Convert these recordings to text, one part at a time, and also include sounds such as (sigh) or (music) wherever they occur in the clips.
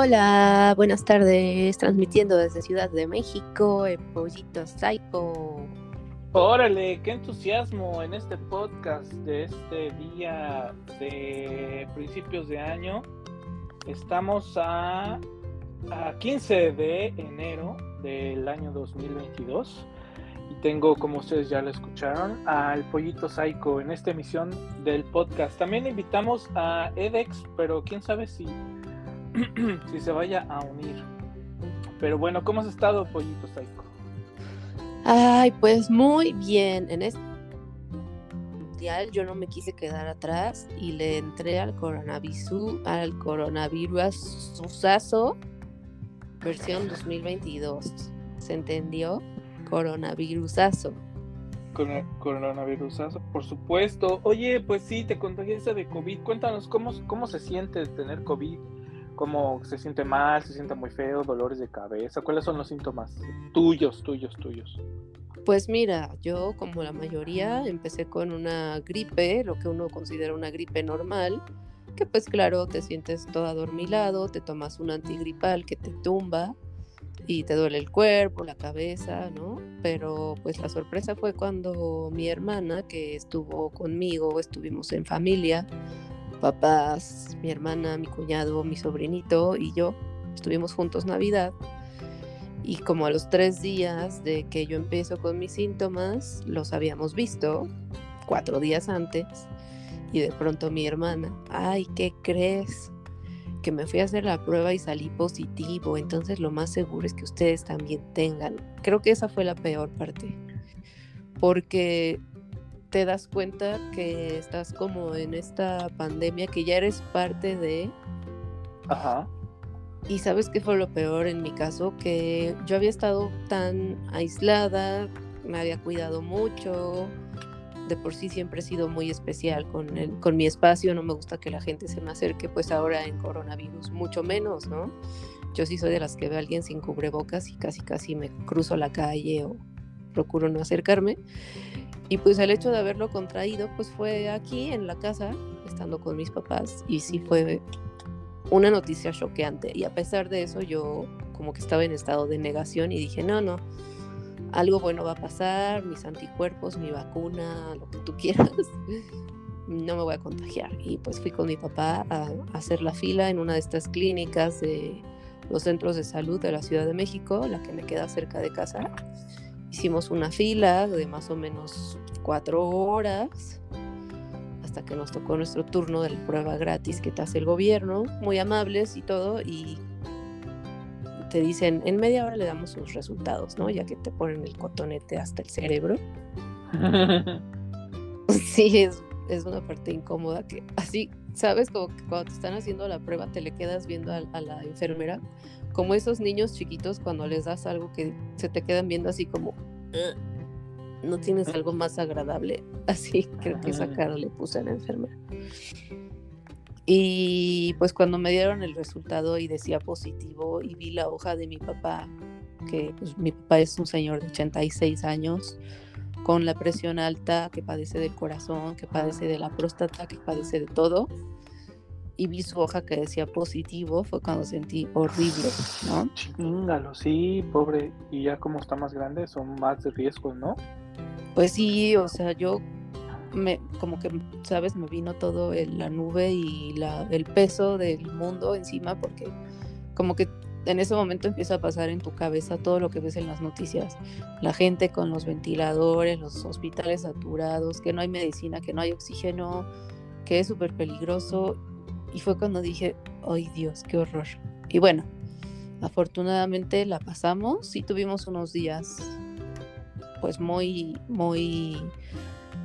Hola, buenas tardes, transmitiendo desde Ciudad de México, el Pollito Psycho. Órale, qué entusiasmo en este podcast de este día de principios de año. Estamos a, a 15 de enero del año 2022 y tengo, como ustedes ya lo escucharon, al Pollito Psycho en esta emisión del podcast. También invitamos a Edex, pero quién sabe si (clears throat) si se vaya a unir. Pero bueno, ¿cómo has estado, Pollito Psycho? Ay, pues muy bien. En este mundial yo no me quise quedar atrás y le entré al coronavirus, al coronavirus usazo versión 2022. ¿Se entendió? Coronavirusazo. Con coronavirusazo, por supuesto. Oye, pues sí, te contagiaste de COVID. Cuéntanos cómo, cómo se siente tener COVID cómo se siente mal, se siente muy feo, dolores de cabeza. ¿Cuáles son los síntomas tuyos, tuyos, tuyos? Pues mira, yo como la mayoría empecé con una gripe, lo que uno considera una gripe normal, que pues claro, te sientes todo adormilado, te tomas un antigripal que te tumba y te duele el cuerpo, la cabeza, ¿no? Pero pues la sorpresa fue cuando mi hermana, que estuvo conmigo, estuvimos en familia, papás, mi hermana, mi cuñado, mi sobrinito y yo estuvimos juntos Navidad. Y como a los tres días de que yo empiezo con mis síntomas, los habíamos visto cuatro días antes. Y de pronto mi hermana, ay, ¿qué crees? Que me fui a hacer la prueba y salí positivo. Entonces lo más seguro es que ustedes también tengan. Creo que esa fue la peor parte. Porque te das cuenta que estás como en esta pandemia, que ya eres parte de... Ajá. Y sabes qué fue lo peor en mi caso, que yo había estado tan aislada, me había cuidado mucho, de por sí siempre he sido muy especial con, el, con mi espacio, no me gusta que la gente se me acerque, pues ahora en coronavirus mucho menos, ¿no? Yo sí soy de las que ve a alguien sin cubrebocas y casi casi me cruzo la calle o procuro no acercarme. Y pues el hecho de haberlo contraído, pues fue aquí en la casa, estando con mis papás, y sí fue una noticia choqueante. Y a pesar de eso, yo como que estaba en estado de negación y dije, no, no, algo bueno va a pasar, mis anticuerpos, mi vacuna, lo que tú quieras, (laughs) no me voy a contagiar. Y pues fui con mi papá a, hacer la fila en una de estas clínicas de los centros de salud de la Ciudad de México, la que me queda cerca de casa. Hicimos una fila de más o menos cuatro horas hasta que nos tocó nuestro turno de la prueba gratis que te hace el gobierno, muy amables y todo, y te dicen, en media hora le damos sus resultados, ¿no? Ya que te ponen el cotonete hasta el cerebro. (laughs) sí, es, es, una parte incómoda que así, ¿sabes? Como que cuando te están haciendo la prueba te le quedas viendo a, a la enfermera como esos niños chiquitos cuando les das algo que se te quedan viendo así como, no tienes algo más agradable. (laughs) Así creo que esa cara le puse a la enfermera. Y pues cuando me dieron el resultado y decía positivo y vi la hoja de mi papá, que pues mi papá es un señor de 86 años, con la presión alta, que padece del corazón, que padece de la próstata, que padece de todo, y vi su hoja que decía positivo, fue cuando sentí horrible, ¿no? Chingalo, sí, pobre. Y ya como está más grande, son más de riesgos, ¿no? Pues sí, o sea, yo me, como que, ¿sabes? Me vino todo la nube y la, el peso del mundo encima porque como que en ese momento empieza a pasar en tu cabeza todo lo que ves en las noticias. La gente con los ventiladores, los hospitales saturados, que no hay medicina, que no hay oxígeno, que es súper peligroso y fue cuando dije, ay Dios, qué horror. Y bueno, afortunadamente la pasamos y tuvimos unos días pues muy, muy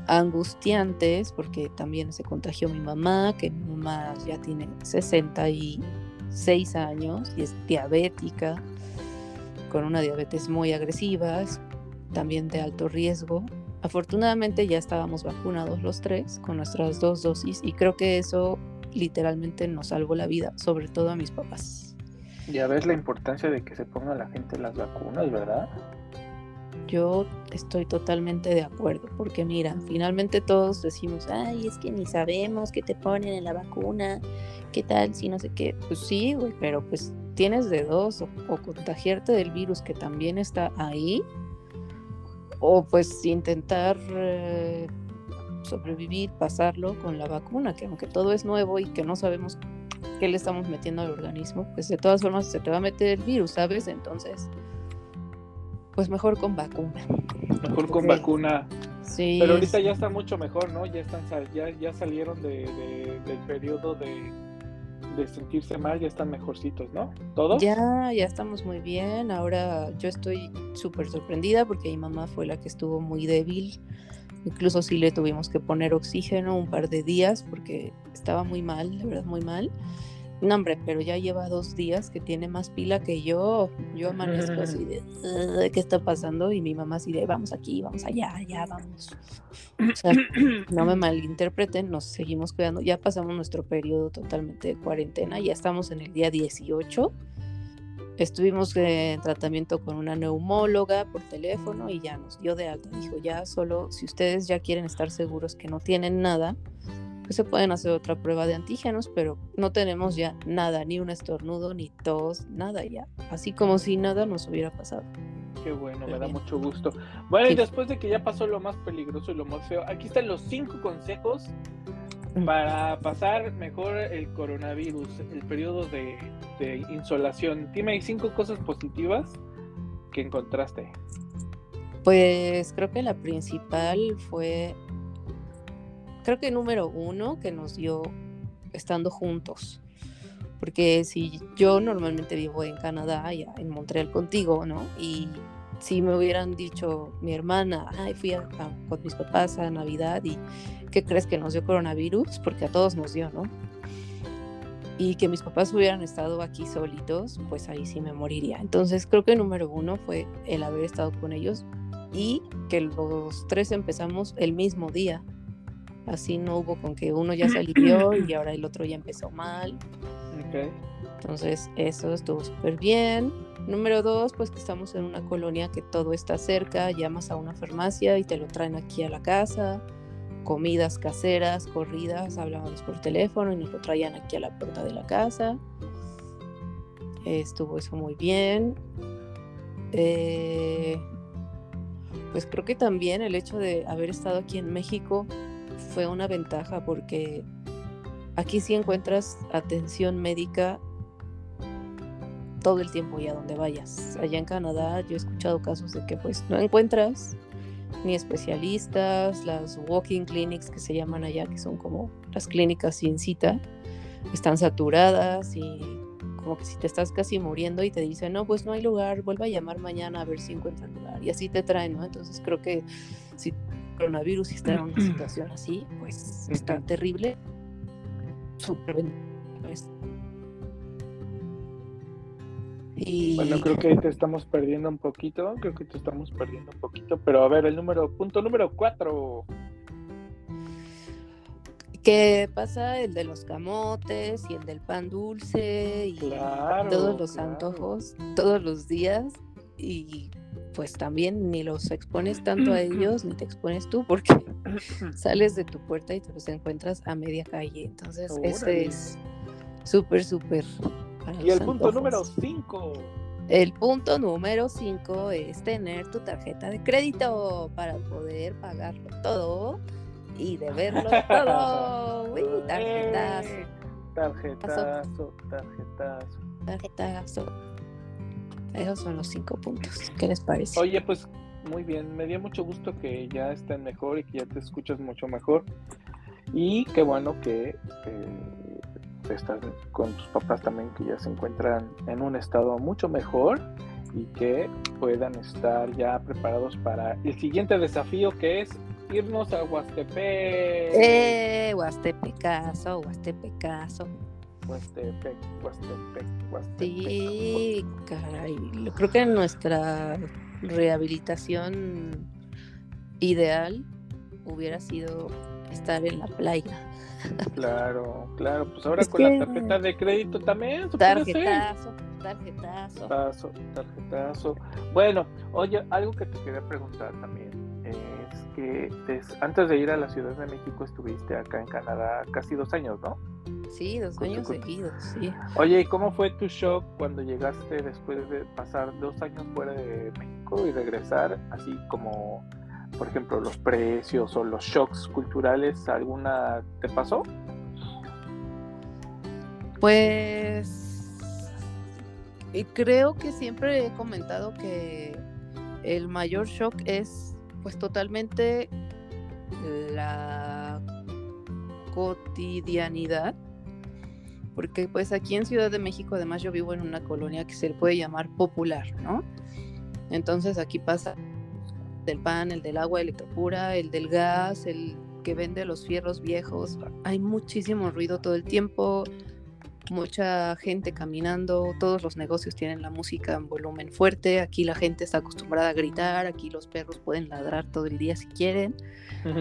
angustiantes porque también se contagió mi mamá, que mi mamá ya tiene 66 años y es diabética, con una diabetes muy agresiva, también de alto riesgo. Afortunadamente ya estábamos vacunados los tres con nuestras dos dosis y creo que eso literalmente nos salvó la vida, sobre todo a mis papás. Ya ves la importancia de que se ponga la gente las vacunas, ¿verdad? Yo estoy totalmente de acuerdo, porque mira, finalmente todos decimos, ay, es que ni sabemos qué te ponen en la vacuna, qué tal, si no sé qué. Pues sí, güey, pero pues tienes de dos, o, contagiarte del virus que también está ahí, o pues intentar eh, sobrevivir, pasarlo con la vacuna, que aunque todo es nuevo y que no sabemos qué le estamos metiendo al organismo, pues de todas formas se te va a meter el virus, ¿sabes? Entonces, pues mejor con vacuna. Mejor con vacuna. Sí. Pero ahorita ya está mucho mejor, ¿no? Ya están ya, ya salieron de, del periodo de, de sentirse mal, ya están mejorcitos, ¿no? ¿Todos? Ya, ya estamos muy bien. Ahora yo estoy súper sorprendida porque mi mamá fue la que estuvo muy débil Incluso sí le tuvimos que poner oxígeno un par de días porque estaba muy mal, de verdad muy mal. No, hombre, pero ya lleva dos días que tiene más pila que yo. Yo amanezco así de, ¿qué está pasando? Y mi mamá así de, vamos aquí, vamos allá, ya vamos. O sea, no me malinterpreten, nos seguimos cuidando. Ya pasamos nuestro periodo totalmente de cuarentena, ya estamos en el día 18 Estuvimos en tratamiento con una neumóloga por teléfono y ya nos dio de alta. Dijo, ya solo si ustedes ya quieren estar seguros que no tienen nada, pues se pueden hacer otra prueba de antígenos, pero no tenemos ya nada, ni un estornudo, ni tos, nada ya. Así como si nada nos hubiera pasado. Qué bueno, me da mucho gusto. Bueno, y después de que ya pasó lo más peligroso y lo más feo, aquí están los cinco consejos para pasar mejor el coronavirus, el periodo de, insolación. Dime cinco cosas positivas que encontraste. Pues creo que la principal fue, creo que número uno que nos dio estando juntos. Porque si yo normalmente vivo en Canadá, en Montreal contigo, ¿no? Y si me hubieran dicho mi hermana, ay, fui con mis papás a Navidad y ¿qué crees que nos dio coronavirus? Porque a todos nos dio, ¿no? Y que mis papás hubieran estado aquí solitos, pues ahí sí me moriría. Entonces creo que número uno fue el haber estado con ellos y que los tres empezamos el mismo día. Así no hubo con que uno ya se alivió y ahora el otro ya empezó mal. Entonces eso estuvo súper bien. Número dos, pues que estamos en una colonia que todo está cerca, llamas a una farmacia y te lo traen aquí a la casa, comidas caseras, corridas, hablábamos por teléfono y nos lo traían aquí a la puerta de la casa. Estuvo eso muy bien. Eh, pues creo que también el hecho de haber estado aquí en México fue una ventaja porque aquí sí encuentras atención médica todo el tiempo y a donde vayas. Allá en Canadá yo he escuchado casos de que pues no encuentras ni especialistas, las walking clinics que se llaman allá, que son como las clínicas sin cita, están saturadas y como que si te estás casi muriendo y te dicen, no, pues no hay lugar, vuelva a llamar mañana a ver si encuentra lugar. Y así te traen, ¿no? Entonces creo que si el coronavirus está en una (clears throat) situación así, pues está terrible. Súper pues, bueno, creo que ahí te estamos perdiendo un poquito, creo que te estamos perdiendo un poquito, pero a ver, el número, punto número cuatro. ¿Qué pasa el de los camotes y el del pan dulce y todos los antojos todos los días y pues también ni los expones tanto a (clears throat) ellos ni te expones tú porque (clears throat) sales de tu puerta y te los encuentras a media calle. Entonces, ese es súper, súper y el punto número 5. El punto número 5 es tener tu tarjeta de crédito para poder pagarlo todo y deberlo (laughs) todo. Uy, tarjetazo. Tarjetazo, tarjetazo. Tarjetazo. Esos son los cinco puntos. ¿Qué les parece? Oye, pues muy bien. Me dio mucho gusto que ya estén mejor y que ya te escuchas mucho mejor. Y qué bueno que estás con tus papás también que ya se encuentran en un estado mucho mejor y que puedan estar ya preparados para el siguiente desafío que es irnos a Huastepec. Eh, Huastepecaso, Huastepecaso. Huastepec, Huastepec, Huastepec. Sí, caray. Creo que nuestra rehabilitación ideal hubiera sido estar en la playa. (laughs) Claro, claro, pues ahora con la tarjeta de crédito también. Tarjetazo. tarjetazo. Tarjetazo. Bueno, oye, algo que te quería preguntar también es que antes de ir a la Ciudad de México estuviste acá en Canadá casi dos años, ¿no? Sí, dos años seguidos, sí. Oye, ¿y cómo fue tu shock cuando llegaste después de pasar dos años fuera de México y regresar, así como, por ejemplo, los precios o los shocks culturales, ¿alguna te pasó? Pues creo que siempre he comentado que el mayor shock es pues totalmente la cotidianidad porque pues aquí en Ciudad de México además yo vivo en una colonia que se le puede llamar popular, ¿no? Entonces aquí pasa del pan, el del agua electropura, el del gas, el que vende los fierros viejos, hay muchísimo ruido todo el tiempo, mucha gente caminando, todos los negocios tienen la música en volumen fuerte, aquí la gente está acostumbrada a gritar, aquí los perros pueden ladrar todo el día si quieren,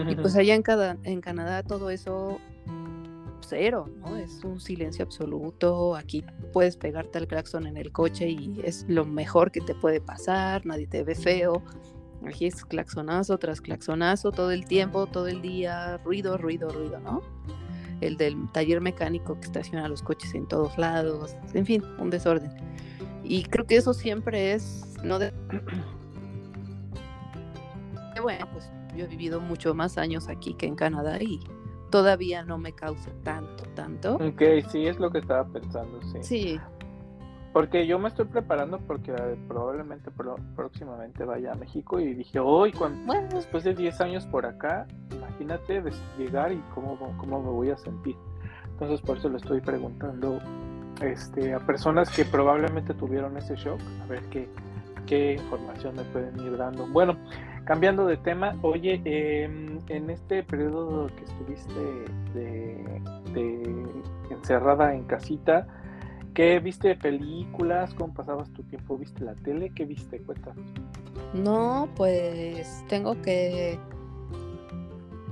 y pues (laughs) allá en, cada, en Canadá todo eso cero, ¿no? Es un silencio absoluto, aquí puedes pegarte al claxon en el coche y es lo mejor que te puede pasar, nadie te ve feo, aquí es claxonazo tras claxonazo todo el tiempo, todo el día, ruido, ruido, ruido, ¿no? El del taller mecánico que estaciona los coches en todos lados, en fin, un desorden. Y creo que eso siempre es, no de... Bueno, pues yo he vivido mucho más años aquí que en Canadá y todavía no me causa tanto, tanto. Ok, sí, es lo que estaba pensando, sí. Sí. Porque yo me estoy preparando porque eh, probablemente próximamente vaya a México y dije, hoy, cuando, después de 10 años por acá, imagínate llegar y cómo, cómo me voy a sentir. Entonces por eso le estoy preguntando este, a personas que probablemente tuvieron ese shock, a ver qué, qué información me pueden ir dando. Bueno, Cambiando de tema, oye, em, en este periodo que estuviste de, encerrada en casita, ¿qué viste películas? ¿Cómo pasabas tu tiempo? ¿Viste la tele? ¿Qué viste? Cuéntanos. No, pues tengo que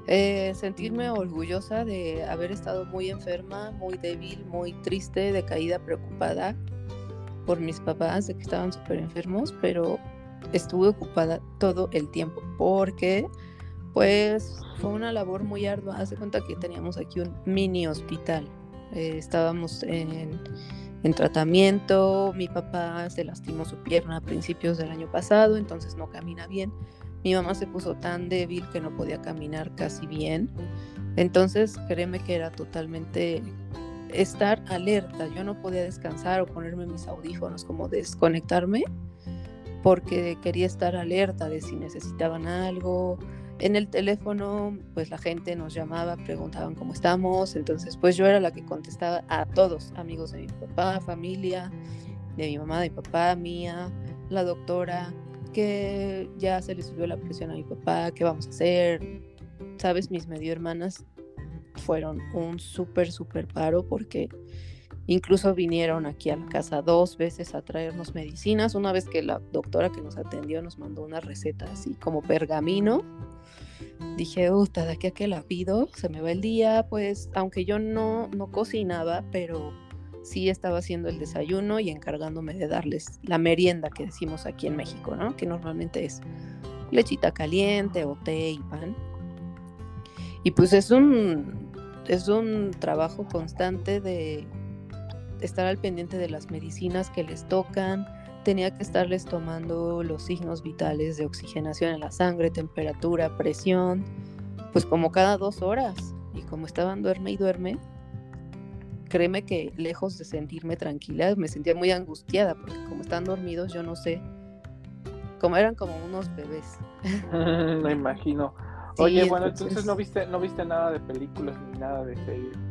eh, sentirme orgullosa de haber estado muy enferma, muy débil, muy triste, decaída, preocupada por mis papás de que estaban súper enfermos, pero estuve ocupada todo el tiempo porque pues fue una labor muy ardua. Hace cuenta que teníamos aquí un mini hospital. Eh, estábamos en, en, tratamiento. Mi papá se lastimó su pierna a principios del año pasado, entonces no camina bien. Mi mamá se puso tan débil que no podía caminar casi bien. Entonces, créeme que era totalmente estar alerta. Yo no podía descansar o ponerme mis audífonos, como desconectarme porque quería estar alerta de si necesitaban algo. En el teléfono, pues la gente nos llamaba, preguntaban cómo estamos, entonces pues yo era la que contestaba a todos, amigos de mi papá, familia, de mi mamá, de mi papá, mía, la doctora, que ya se le subió la presión a mi papá, qué vamos a hacer. Sabes, mis medio hermanas fueron un súper, súper paro porque Incluso vinieron aquí a la casa dos veces a traernos medicinas. Una vez que la doctora que nos atendió nos mandó una receta así como pergamino. Dije, uta, de aquí a que la pido, se me va el día. Pues, aunque yo no, no cocinaba, pero sí estaba haciendo el desayuno y encargándome de darles la merienda que decimos aquí en México, ¿no? Que normalmente es lechita caliente o té y pan. Y pues es un, es un trabajo constante de estar al pendiente de las medicinas que les tocan, tenía que estarles tomando los signos vitales de oxigenación en la sangre, temperatura, presión, pues como cada dos horas. Y como estaban duerme y duerme, créeme que lejos de sentirme tranquila, me sentía muy angustiada, porque como están dormidos, yo no sé, como eran como unos bebés. (laughs) me imagino. Oye, bueno, entonces no viste, no viste nada de películas, ni nada de series, ni nada de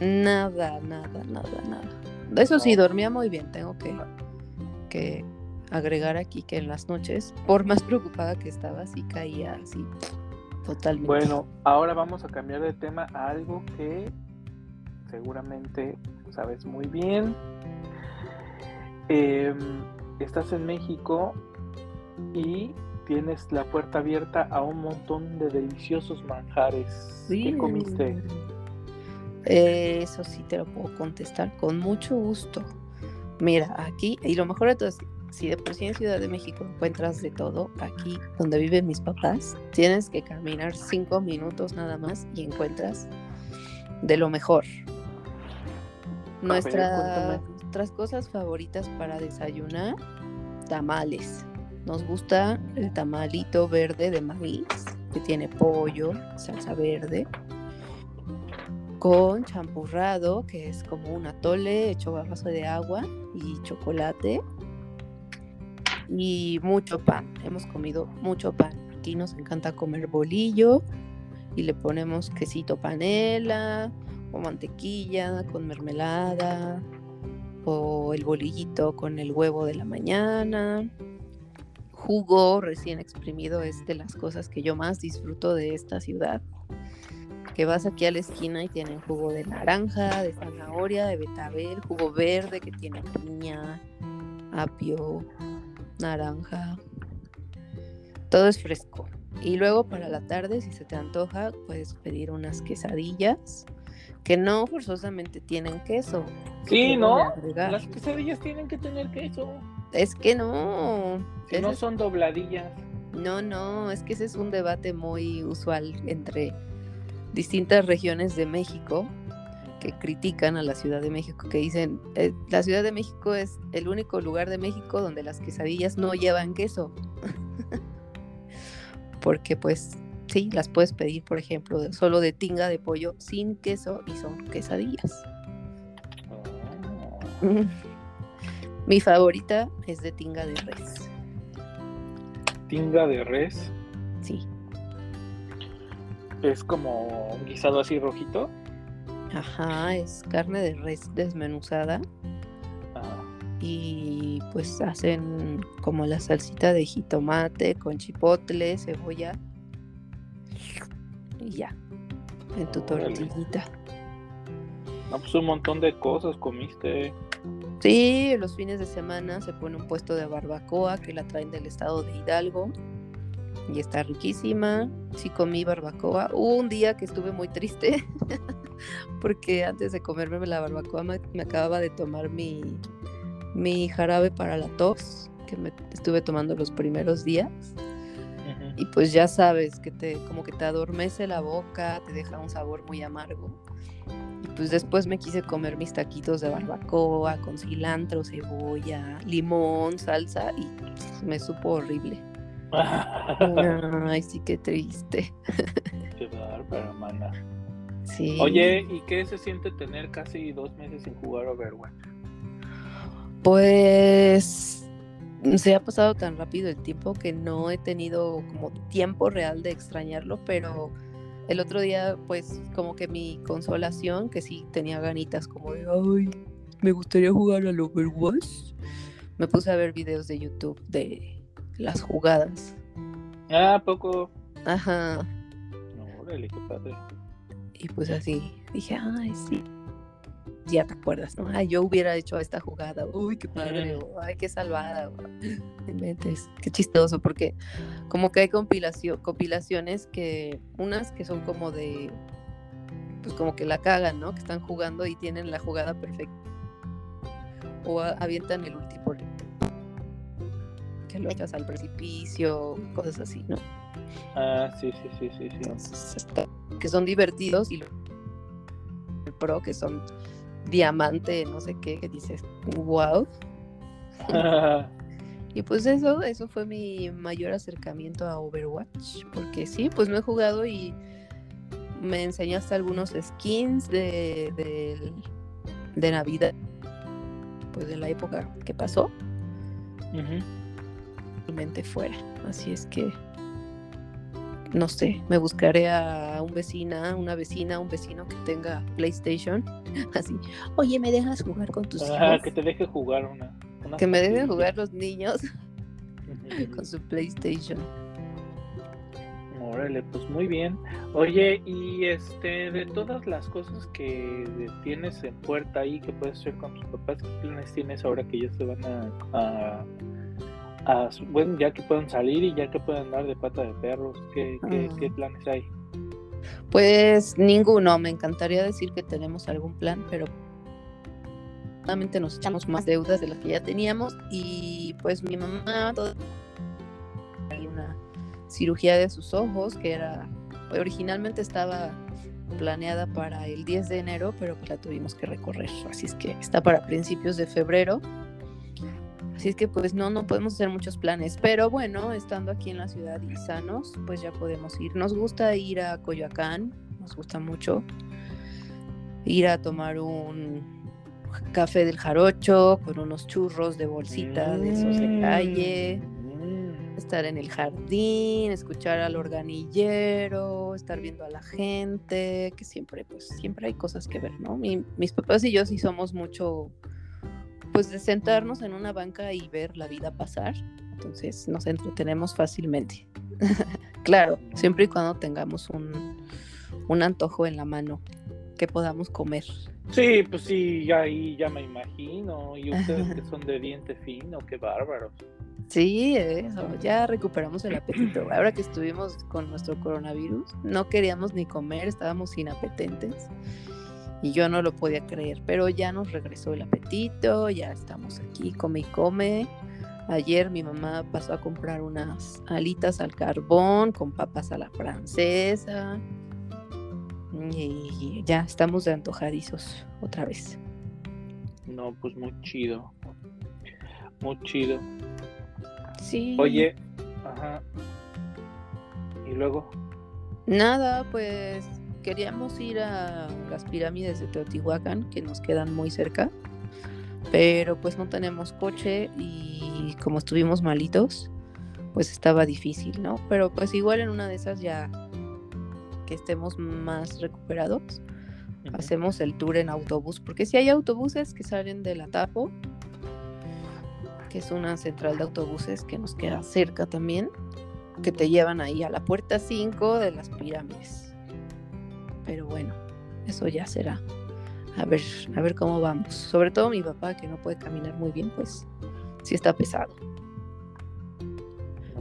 nada. Nada, nada, nada. Eso sí, dormía muy bien, tengo que, que agregar aquí que en las noches, por más preocupada que estaba, sí caía así totalmente. Bueno, ahora vamos a cambiar de tema a algo que seguramente sabes muy bien. Em, estás en México y tienes la puerta abierta a un montón de deliciosos manjares. ¿Qué comiste? Eso sí te lo puedo contestar con mucho gusto. Mira, aquí, y lo mejor de todo es, si de por sí en Ciudad de México encuentras de todo, aquí donde viven mis papás, tienes que caminar cinco minutos nada más y encuentras de lo mejor. Nuestra, nuestras cosas favoritas para desayunar, tamales. Nos gusta el tamalito verde de maíz, que tiene pollo, salsa verde, con champurrado, que es como un atole hecho a base de agua y chocolate. Y mucho pan. Hemos comido mucho pan. Aquí nos encanta comer bolillo y le ponemos quesito panela o mantequilla con mermelada o el bolillito con el huevo de la mañana. Jugo recién exprimido es de las cosas que yo más disfruto de esta ciudad que vas aquí a la esquina y tienen jugo de naranja, de zanahoria, de betabel, jugo verde que tiene piña, apio, naranja. Todo es fresco. Y luego para la tarde, si se te antoja, puedes pedir unas quesadillas que no forzosamente tienen queso. Sí, ¿no? Las quesadillas tienen que tener queso. Es que no. Si no son dobladillas. No, no, es que ese es un debate muy usual entre distintas regiones de México que critican a la Ciudad de México, que dicen, eh, la Ciudad de México es el único lugar de México donde las quesadillas no llevan queso. (laughs) Porque pues sí, las puedes pedir, por ejemplo, solo de tinga de pollo sin queso y son quesadillas. (laughs) Mi favorita es de tinga de res. ¿Tinga de res? Sí. Es como un guisado así rojito. Ajá, es carne de res desmenuzada. Ah. Y pues hacen como la salsita de jitomate con chipotle, cebolla. Y ya. En tu tortillita. No, pues un montón de cosas comiste. Sí, los fines de semana se pone un puesto de barbacoa que la traen del estado de Hidalgo y está riquísima. Sí comí barbacoa. Hubo un día que estuve muy triste (laughs) porque antes de comerme la barbacoa me, acababa de tomar mi, mi jarabe para la tos que me estuve tomando los primeros días. Y pues ya sabes que te como que te adormece la boca, te deja un sabor muy amargo. Y pues después me quise comer mis taquitos de barbacoa con cilantro, cebolla, limón, salsa y me supo horrible. (laughs) Ay, sí, qué triste. Qué bárbaro, mana. Sí. Oye, ¿y qué se siente tener casi dos meses sin jugar Overwatch? Pues se ha pasado tan rápido el tiempo que no he tenido como tiempo real de extrañarlo, pero el otro día, pues como que mi consolación, que sí tenía ganitas como de, ay, me gustaría jugar al Overwatch, me puse a ver videos de YouTube de las jugadas. Ah, poco. Ajá. No, órale, qué padre. Y pues así, dije, ay, sí. Ya te acuerdas, ¿no? Ay, yo hubiera hecho esta jugada. Uy, qué padre. ay, qué salvada. metes. Qué chistoso, porque como que hay compilación, compilaciones que, unas que son como de, pues como que la cagan, ¿no? Que están jugando y tienen la jugada perfecta. O avientan el último lo echas al precipicio, cosas así, ¿no? Ah, sí, sí, sí, sí, sí. que son divertidos y el pro que son diamante, no sé qué, que dices, wow. (laughs) y pues eso, eso fue mi mayor acercamiento a Overwatch, porque sí, pues no he jugado y me enseñaste algunos skins de, de, de Navidad, pues de la época que pasó fuera. Así es que, no sé, me buscaré a un vecina, una vecina, un vecino que tenga PlayStation. (laughs) Así, oye, ¿me dejas jugar con tus ah, Que te deje jugar una. que me dejen jugar los niños (laughs) con su PlayStation. Órale, pues muy bien. Oye, y este, de todas las cosas que tienes en puerta ahí que puedes hacer con tus papás, ¿qué planes tienes ahora que ya se van a bueno, ya que pueden salir y ya que pueden dar de pata de perros, ¿qué, qué, ah. planes hay? Pues ninguno, me encantaría decir que tenemos algún plan, pero desafortunadamente nos echamos más deudas de las que ya teníamos y pues mi mamá hay una cirugía de sus ojos que era originalmente estaba planeada para el 10 de enero, pero pues la tuvimos que recorrer, así es que está para principios de febrero. Así es que pues no, no podemos hacer muchos planes, pero bueno, estando aquí en la ciudad y sanos, pues ya podemos ir. Nos gusta ir a Coyoacán, nos gusta mucho ir a tomar un café del jarocho con unos churros de bolsita de esos de calle, Mm. estar en el jardín, escuchar al organillero, estar viendo a la gente, que siempre, pues siempre hay cosas que ver, ¿no? Mi- mis papás y yo sí somos mucho, pues de sentarnos en una banca y ver la vida pasar, entonces nos entretenemos fácilmente. (laughs) claro, siempre y cuando tengamos un, un antojo en la mano que podamos comer. Sí, pues sí, ya ahí ya me imagino. Y ustedes que (laughs) son de diente fino, qué bárbaros. Sí, eso, ya recuperamos el apetito. Ahora que estuvimos con nuestro coronavirus, no queríamos ni comer, estábamos inapetentes y yo no lo podía creer, pero ya nos regresó el apetito, ya estamos aquí, come y come. Ayer mi mamá pasó a comprar unas alitas al carbón con papas a la francesa y ya estamos de antojadizos otra vez. No, pues muy chido. Muy chido. Sí. Oye, ajá. Y luego, Nada, pues queríamos ir a las pirámides de Teotihuacán, que nos quedan muy cerca, pero pues no tenemos coche y como estuvimos malitos, pues estaba difícil, ¿no? Pero pues igual en una de esas ya que estemos más recuperados, hacemos el tour en autobús, porque si hay autobuses que salen de la Tapo, que es una central de autobuses que nos queda cerca también, que te llevan ahí a la puerta 5 de las pirámides. Pero bueno, eso ya será. A ver, a ver cómo vamos. Sobre todo mi papá, que no puede caminar muy bien, pues sí está pesado.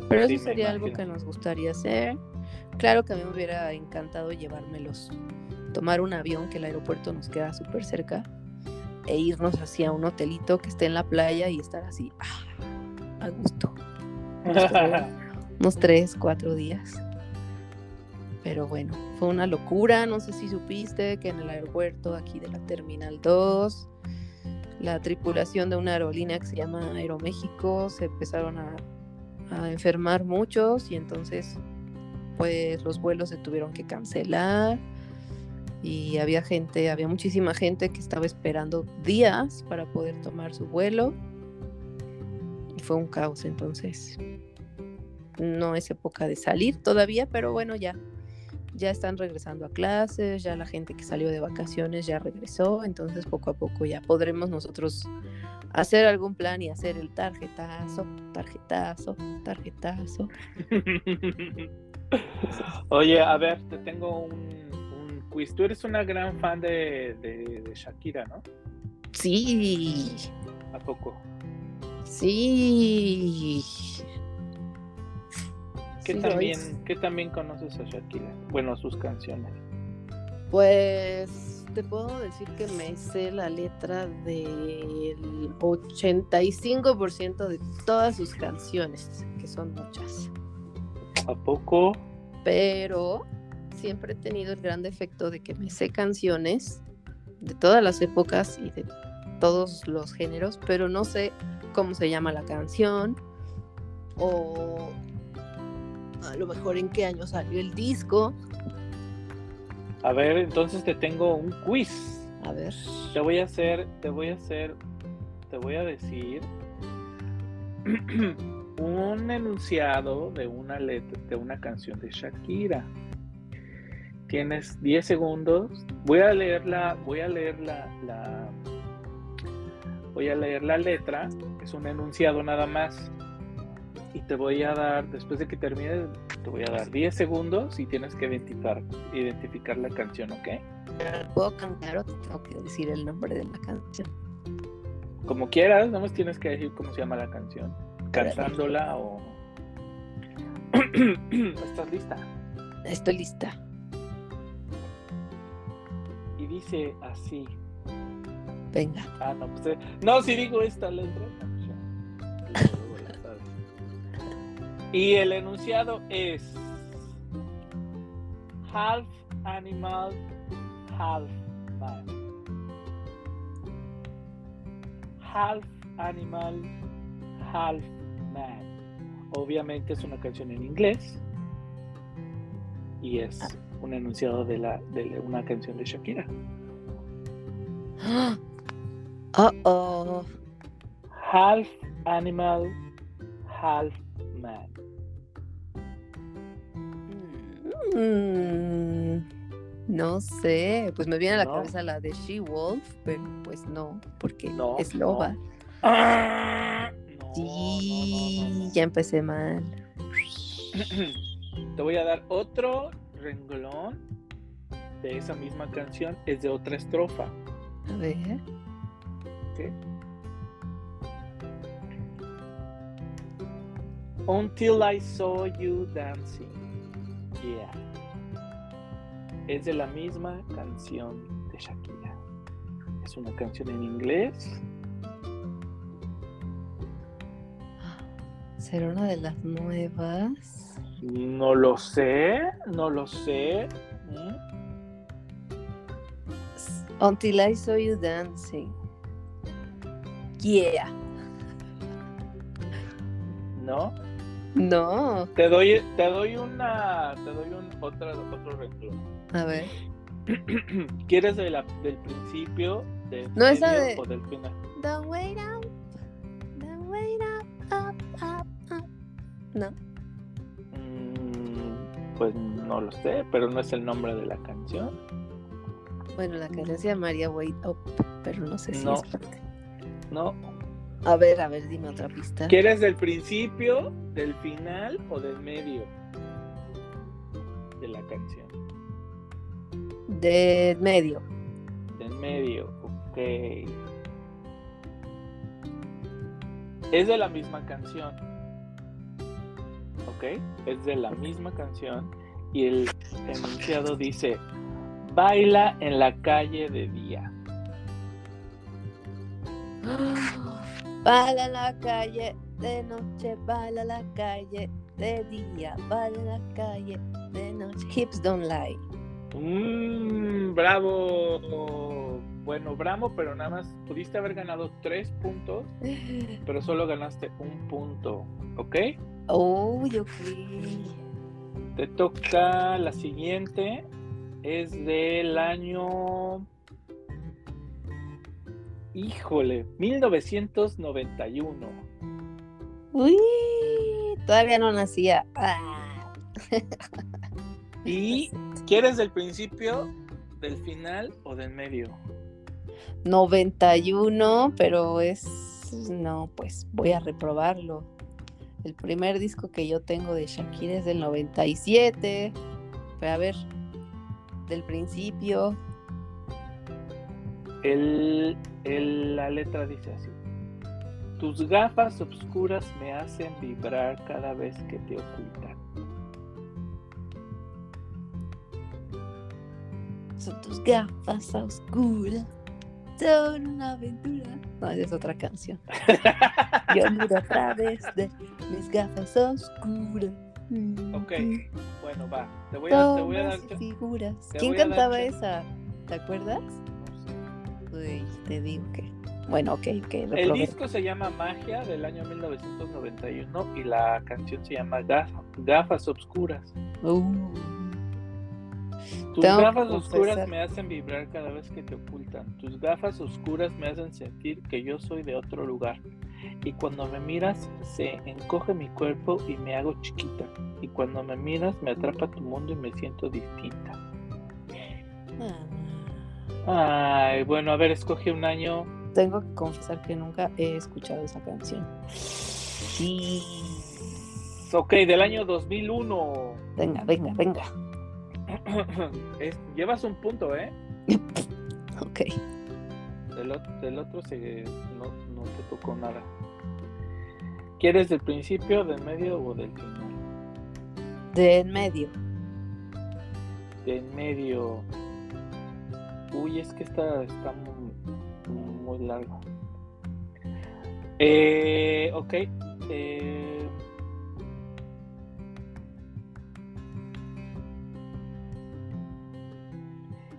Pero sí, eso sería algo que nos gustaría hacer. Claro que a mí me hubiera encantado llevármelos, tomar un avión que el aeropuerto nos queda súper cerca e irnos hacia un hotelito que esté en la playa y estar así ah, a gusto. (laughs) Unos tres, cuatro días. Pero bueno, fue una locura. No sé si supiste que en el aeropuerto aquí de la Terminal 2, la tripulación de una aerolínea que se llama Aeroméxico se empezaron a, a enfermar muchos y entonces pues los vuelos se tuvieron que cancelar y había gente, había muchísima gente que estaba esperando días para poder tomar su vuelo y fue un caos entonces no es época de salir todavía, pero bueno, ya. Ya están regresando a clases, ya la gente que salió de vacaciones ya regresó, entonces poco a poco ya podremos nosotros hacer algún plan y hacer el tarjetazo, tarjetazo, tarjetazo. (laughs) Oye, a ver, te tengo un, un quiz. Tú eres una gran fan de, de- de Shakira, ¿no? Sí, ¿A poco? sí. ¿Qué Sí, también. ¿Qué también conoces a Shakira? Bueno, sus canciones. Pues te puedo decir que me sé la letra del 85% de todas sus canciones, que son muchas. ¿A poco? Pero siempre he tenido el gran defecto de que me sé canciones de todas las épocas y de todos los géneros, pero no sé cómo se llama la canción o a lo mejor en qué año salió el disco. A ver, entonces te tengo un quiz. A ver. Te voy a hacer, te voy a hacer, te voy a decir (clears throat) un enunciado de una letra, de una canción de Shakira. Tienes 10 segundos. Voy a leer la, voy a leer la, la- voy a leer la letra. Es un enunciado nada más. Y te voy a dar, después de que termine, te voy a dar 10 segundos y tienes que identificar, identificar la canción, ¿ok? ¿Puedo cantar o te tengo que decir el nombre de la canción? Como quieras, nada más tienes que decir cómo se llama la canción. Cantándola o. (clears throat) ¿Estás lista? Estoy lista. Y dice así: Venga. Ah, no, pues. eh, No, si digo esta letra. Y el enunciado es. Half animal, half man. Half animal, half man. Obviamente es una canción en inglés. Y es un enunciado de, la, de una canción de Shakira. (gasps) Oh, oh. Half animal, half man. Mm, no sé, pues me viene a la No. cabeza la de She-Wolf, pero pues no, porque No, es loba. No, Sí, ya empecé mal. Te voy a dar otro renglón de esa misma canción. Es de otra estrofa. A ver. ¿ok? Until I saw you dancing. Yeah. Es de la misma canción de Shakira. Es una canción en inglés. ¿Será una de las nuevas? No lo sé, no lo sé. ¿Mm? S- Until I saw you dancing. Yeah. ¿No? No. Te doy, te doy una, te doy un otra, otro renglón. A ver. ¿Quieres de la- del principio, del No, esa medio de- o del final? Don't wait up. Don't wait up, up, up, up. No. Mm, pues no lo sé, pero no es el nombre de la canción. Bueno, la canción se llamaría Wait Up, pero no sé si No. es parte. No. A ver, a ver, dime otra pista. ¿Quieres del principio, del final o del medio de la canción? De medio. Del medio, ok. Es de la misma canción. ¿Ok? Es de la misma canción. Y el enunciado dice, baila en la calle de día. Baila en la calle de noche, baila en la calle de día, baila en la calle de noche. Hips don't lie. Mmm, bravo. Bueno, bravo, pero nada más pudiste haber ganado tres puntos, (laughs) pero solo ganaste un punto. ¿Ok? Uy, ok. Te toca la siguiente. Es del año. Híjole, 1991. Uy, todavía no nacía. Ah. (laughs) ¿Y quieres del principio, del final o del medio? 91, pero es. No, pues voy a reprobarlo. El primer disco que yo tengo de Shakira es del 97. Pero a ver, del principio. El, el- la letra dice así. Tus gafas oscuras me hacen vibrar cada vez que te ocultan. Son tus gafas oscuras. Son una aventura. No, esa es otra canción. (laughs) Yo miro a través de mis gafas oscuras. Ok, bueno, va. Te voy a, te voy a dar. Figuras. te ¿Quién cantaba esa? ¿Te acuerdas? Te digo que. Bueno, ok, ok. El disco se llama Magia del año 1991 y la canción se llama Gaf- Gafas Obscuras. Uh, Tus gafas oscuras me hacen vibrar cada vez que te ocultan. Tus gafas oscuras me hacen sentir que yo soy de otro lugar. Y cuando me miras, se encoge mi cuerpo y me hago chiquita. Y cuando me miras, me atrapa tu mundo y me siento distinta. ah. Ay, bueno, a ver, escoge un año. Tengo que confesar que nunca he escuchado esa canción. Sí. Ok, del año 2001. Venga, venga, venga. (clears throat) Es- llevas un punto, ¿eh? (laughs) Ok. Del, del otro se, no, no te tocó nada. ¿Quieres del principio, del medio o del final? De en medio. De en medio. Uy, es que esta está muy, muy largo. Eh, ok. Eh,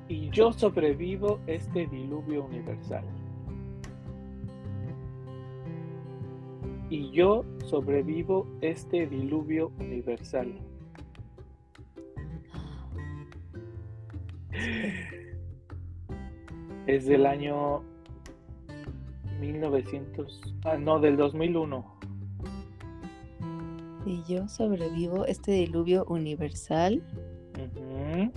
y yo sobrevivo este diluvio universal. Y yo sobrevivo este diluvio universal. (gasps) Es del año 1900, ah, no, del 2001. Y yo sobrevivo este diluvio universal. Ujú.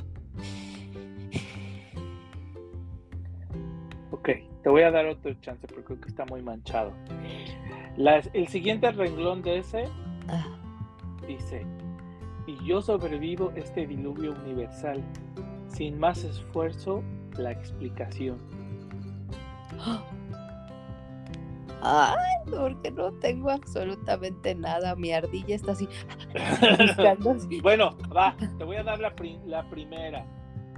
Ok, te voy a dar otro chance porque creo que está muy manchado. Las- el siguiente renglón de ese Ah, dice, y yo sobrevivo este diluvio universal, sin más esfuerzo, la explicación. Ay, porque no tengo absolutamente nada. Mi ardilla está (laughs) así. bueno, va, te voy a dar la, pri- la primera.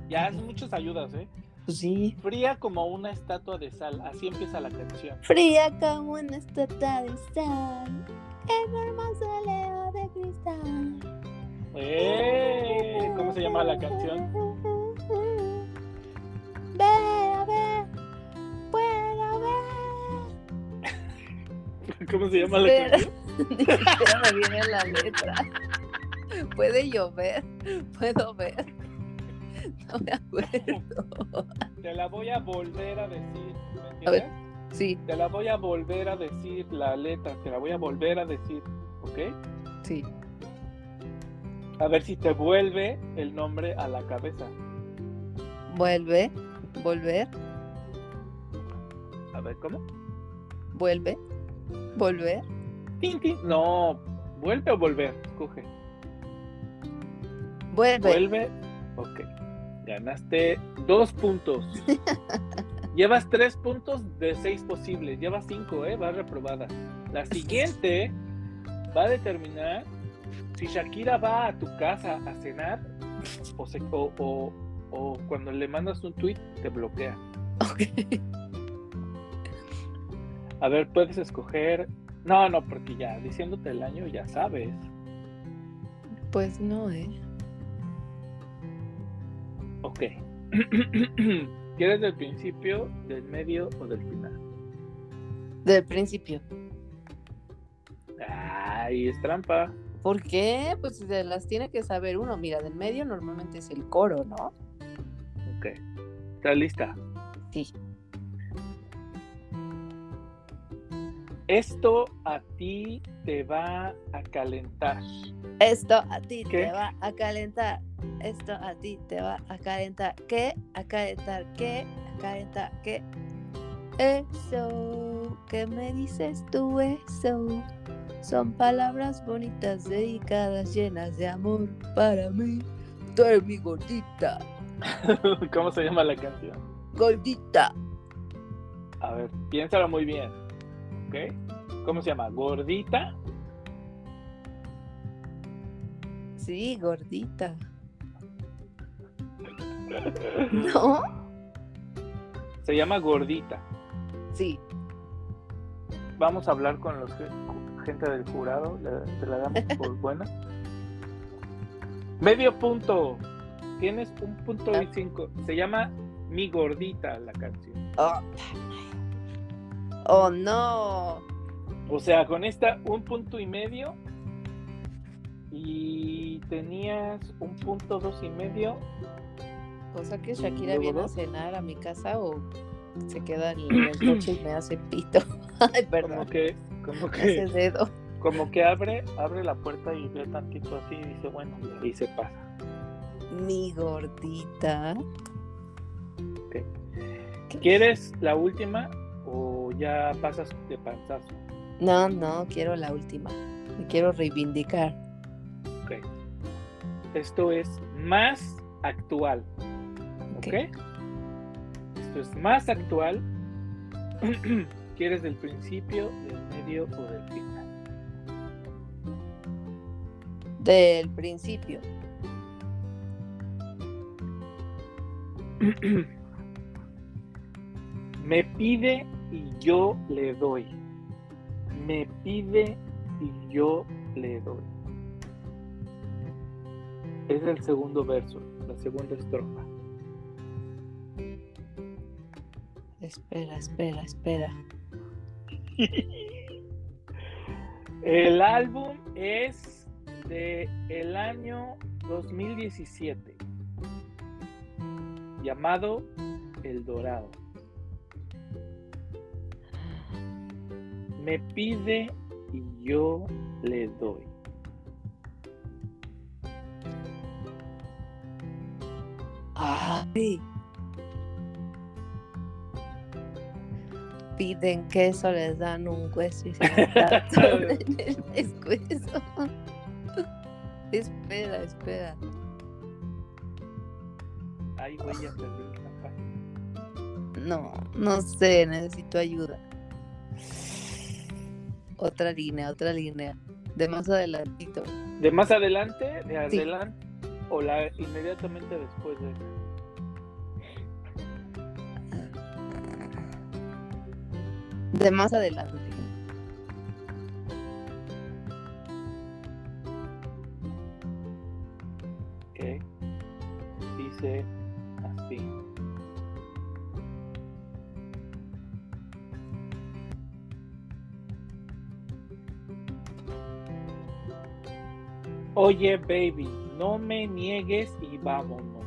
Ya hace muchas ayudas, ¿eh? Pues sí. Fría como una estatua de sal, así empieza la canción. Fría como una estatua de sal. En hermoso leo de cristal. ¡Eh! ¿Cómo se llama la canción? Veo, veo, puedo ver. ¿Cómo se llama la canción? (laughs) Ni siquiera me viene la letra. Puede llover, puedo ver. No me acuerdo. Te la voy a volver a decir. ¿me A ver. entiendes? Sí, Te la voy a volver a decir la letra, te la voy a volver a decir, ¿ok? sí. A ver si te vuelve el nombre a la cabeza. Vuelve, volver, A ver, ¿cómo? vuelve, volver. Tin, tin. No, vuelve o volver, escoge. Vuelve. Vuelve, ok. Ganaste dos puntos. (laughs) Llevas tres puntos de seis posibles. Llevas cinco, ¿eh? Vas reprobada. La siguiente va a determinar si Shakira va a tu casa a cenar o, se- o- o- o cuando le mandas un tweet te bloquea. Ok. A ver, puedes escoger. No, no, porque ya diciéndote el año ya sabes. Pues no, ¿eh? Ok. (clears throat) ¿Quieres del principio, del medio o del final? Del principio. Ay, es trampa. ¿Por qué? Pues se las tiene que saber uno. Mira, del medio normalmente es el coro, ¿no? Ok. ¿Estás lista? Sí. Esto a ti te va a calentar. Esto a ti ¿Qué? te va a calentar. Esto a ti te va a calentar. ¿Qué? A calentar. ¿Qué? A calentar. ¿Qué? Eso. ¿Qué me dices tú? Eso. Son palabras bonitas, dedicadas, llenas de amor para mí. Tú eres mi gordita. (laughs) ¿Cómo se llama la canción? Gordita. A ver, piénsalo muy bien. ¿Ok? ¿Cómo se llama? ¿Gordita? Sí, gordita. (laughs) ¿No? Se llama Gordita. Sí. Vamos a hablar con los ge- gente del jurado. ¿le- ¿Te la damos por (laughs) buena? Medio punto. Tienes un punto y cinco. Se llama Mi Gordita la canción. Oh. Oh, no. O sea, con esta un punto y medio. Y tenías un punto dos y medio. O sea que Shakira viene a cenar a mi casa o se queda en el (clears throat) coche y me hace pito. (laughs) Ay, Como perdón. que, como Hace que, dedo. como que abre, abre la puerta y ve tantito así y dice, bueno, y se pasa. Mi gordita. ¿Quieres la última o ya pasas de panzazo? No, no, quiero la última. Me quiero reivindicar. Ok. Esto es más actual. ¿Ok? Ok. Esto es más actual. (clears throat) ¿Quieres del principio, del medio o del final? Del principio. Me pide y yo le doy. Me pide y yo le doy. Es el segundo verso, la segunda estrofa. Espera, espera, espera. (laughs) El álbum es de el año 2017 llamado El Dorado. Me pide y yo le doy. Ay. Piden queso, les dan un hueso y se (laughs) en el pescuezo. (laughs) espera, espera. Güey, ya. No, no sé, necesito ayuda. Otra línea, otra línea. De más adelantito. ¿De más adelante? ¿De Sí. adelante? ¿O la inmediatamente después de De más adelante. Ok. Dice Oye, baby, no me niegues y vámonos.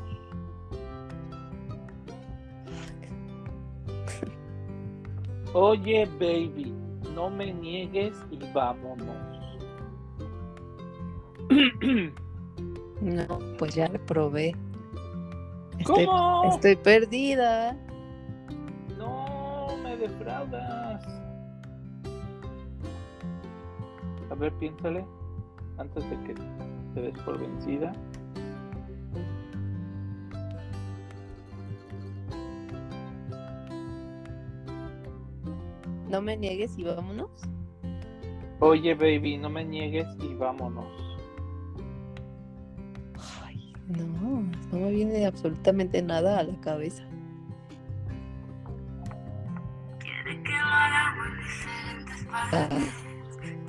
Oye, baby, no me niegues y vámonos. No, pues ya reprobé. Estoy, ¿Cómo? estoy perdida. No, me defraudas. A ver, piénsale antes de que te des por vencida. No me niegues y vámonos. Oye, baby, no me niegues y vámonos. Ay, no, no me viene absolutamente nada a la cabeza. Quiere que lo hagamos en diferentes Ah, partes.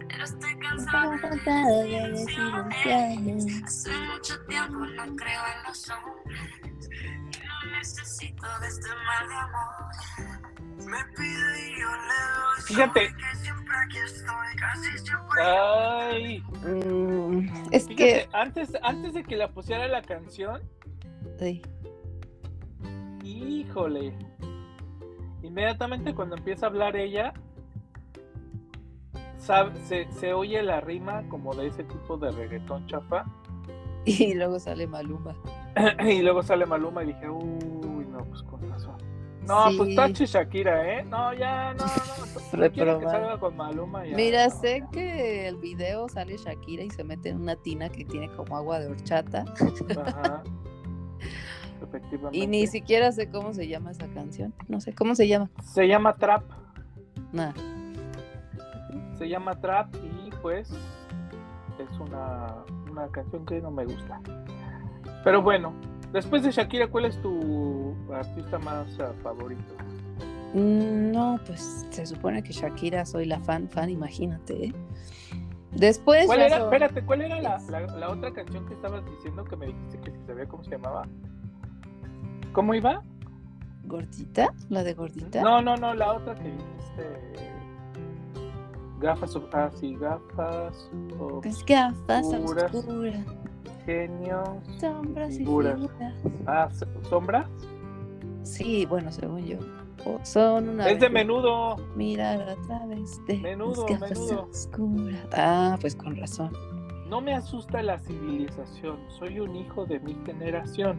Pero estoy cansada de decisiones. Hace mucho tiempo no creo en los hombres. Y no necesito de este mal de amor. Me pide y yo le doy. Fíjate. Siempre aquí estoy, casi siempre. Ay, mm, es fíjate, que. antes, antes de que la pusiera la canción, sí, híjole. Inmediatamente cuando empieza a hablar ella, se, se oye la rima como de ese tipo de reggaetón chafa. (laughs) Y luego sale Maluma. (clears throat) y luego sale Maluma y dije, uy, no, pues con razón. No, Sí. pues Tachi Shakira, ¿eh? No, ya, no, no, (laughs) quiere que salga con Maluma. Ya, Mira, no. sé que el video sale Shakira y se mete en una tina que tiene como agua de horchata. Ajá. (laughs) Efectivamente. Y ni siquiera sé cómo se llama esa canción. No sé cómo se llama. Se llama Trap. Nada. Se llama Trap y pues es una, una canción que no me gusta. Pero bueno, después de Shakira, ¿cuál es tu artista más eh, favorito? Mm, No, pues se supone que Shakira soy la fan, fan, imagínate. ¿eh? Después. ¿Cuál era? Espérate, ¿cuál era la, la- la otra canción que estabas diciendo que me dijiste que si sabía cómo se llamaba? ¿Cómo iba? ¿Gordita? ¿La de gordita? No, no, no, la otra que dijiste. Gafas, ah, sí, gafas, Es gafas Oscuras. genios. sombras Figuras. y figuras. Ah, sombras. Sí, bueno, según yo. Son una. Es de menudo. Mirar a través de Menudo, las gafas menudo. oscuras. Ah, pues con razón. No me asusta la civilización, soy un hijo de mi generación.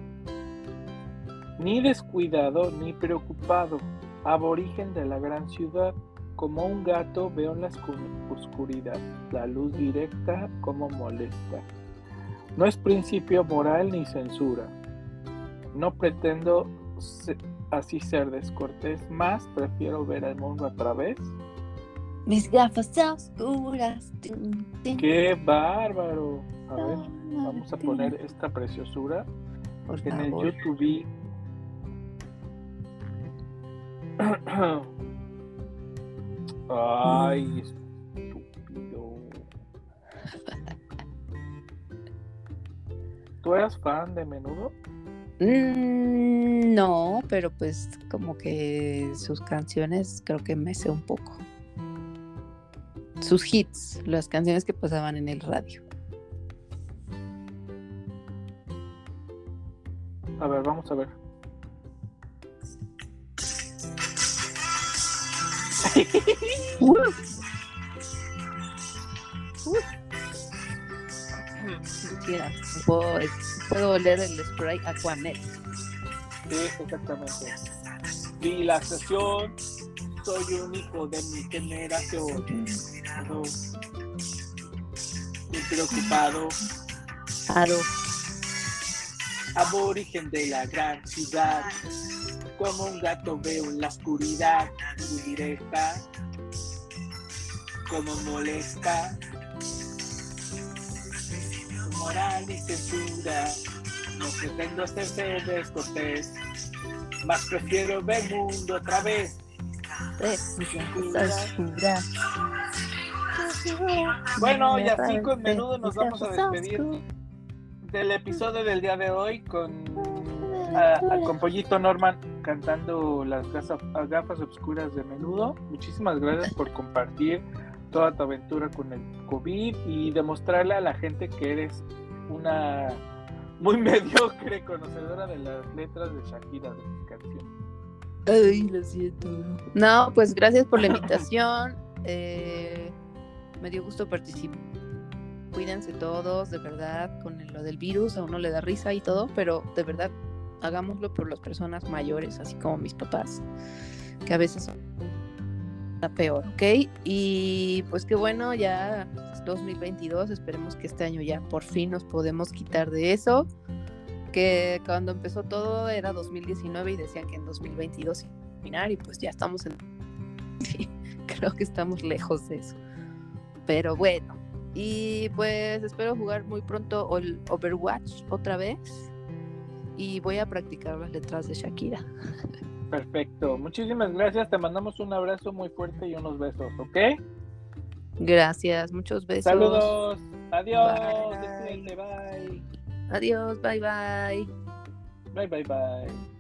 Ni descuidado ni preocupado, aborigen de la gran ciudad, como un gato veo en la oscuridad, la luz directa como molesta. No es principio moral ni censura. No pretendo así ser descortés, más prefiero ver el mundo a través. Mis gafas oscuras. ¡Qué bárbaro! A ver, son vamos a poner esta preciosura. Por en el. YouTube. (clears throat) (clears throat) Ay, estúpido. ¿Tú eras fan de menudo? Mm, no, pero pues como que sus canciones creo que me sé un poco. Sus hits, las canciones que pasaban en el radio. A ver, vamos a ver. Mira, puedo, puedo oler el spray Aquanet. Sí, exactamente. Y la sesión, soy un hijo de mi generación. Todo Muy preocupado, Claro. aborigen de la gran ciudad. Como un gato veo en la oscuridad, muy directa, como molesta. Su moral y censura, no pretendo ser ser descortés, más prefiero ver mundo otra vez. Bueno, y así con menudo nos vamos a despedir del episodio del día de hoy con, a- a- con Pollito Norman cantando las gafas, gafas oscuras de menudo. Muchísimas gracias por compartir toda tu aventura con el COVID y demostrarle a la gente que eres una muy (laughs) mediocre conocedora de las letras de Shakira de sus canciones. Ay, lo siento. No, pues gracias por la invitación. (laughs) Eh, me dio gusto participar. Cuídense todos, de verdad, con lo del virus, a uno le da risa y todo, pero de verdad, hagámoslo por las personas mayores, así como mis papás, que a veces son la peor, ¿ok? Y pues qué bueno, ya es 2022, esperemos que este año ya por fin nos podemos quitar de eso que cuando empezó todo era 2019 y decían que en 2022 iba a terminar y pues ya estamos en... Sí, (laughs) creo que estamos lejos de eso. Pero bueno, y pues espero jugar muy pronto el Overwatch otra vez y voy a practicar las letras de Shakira. Perfecto, muchísimas gracias, te mandamos un abrazo muy fuerte y unos besos, ¿ok? Gracias, muchos besos. Saludos, adiós, Bye. bye, Adiós, bye bye. bye, bye, bye.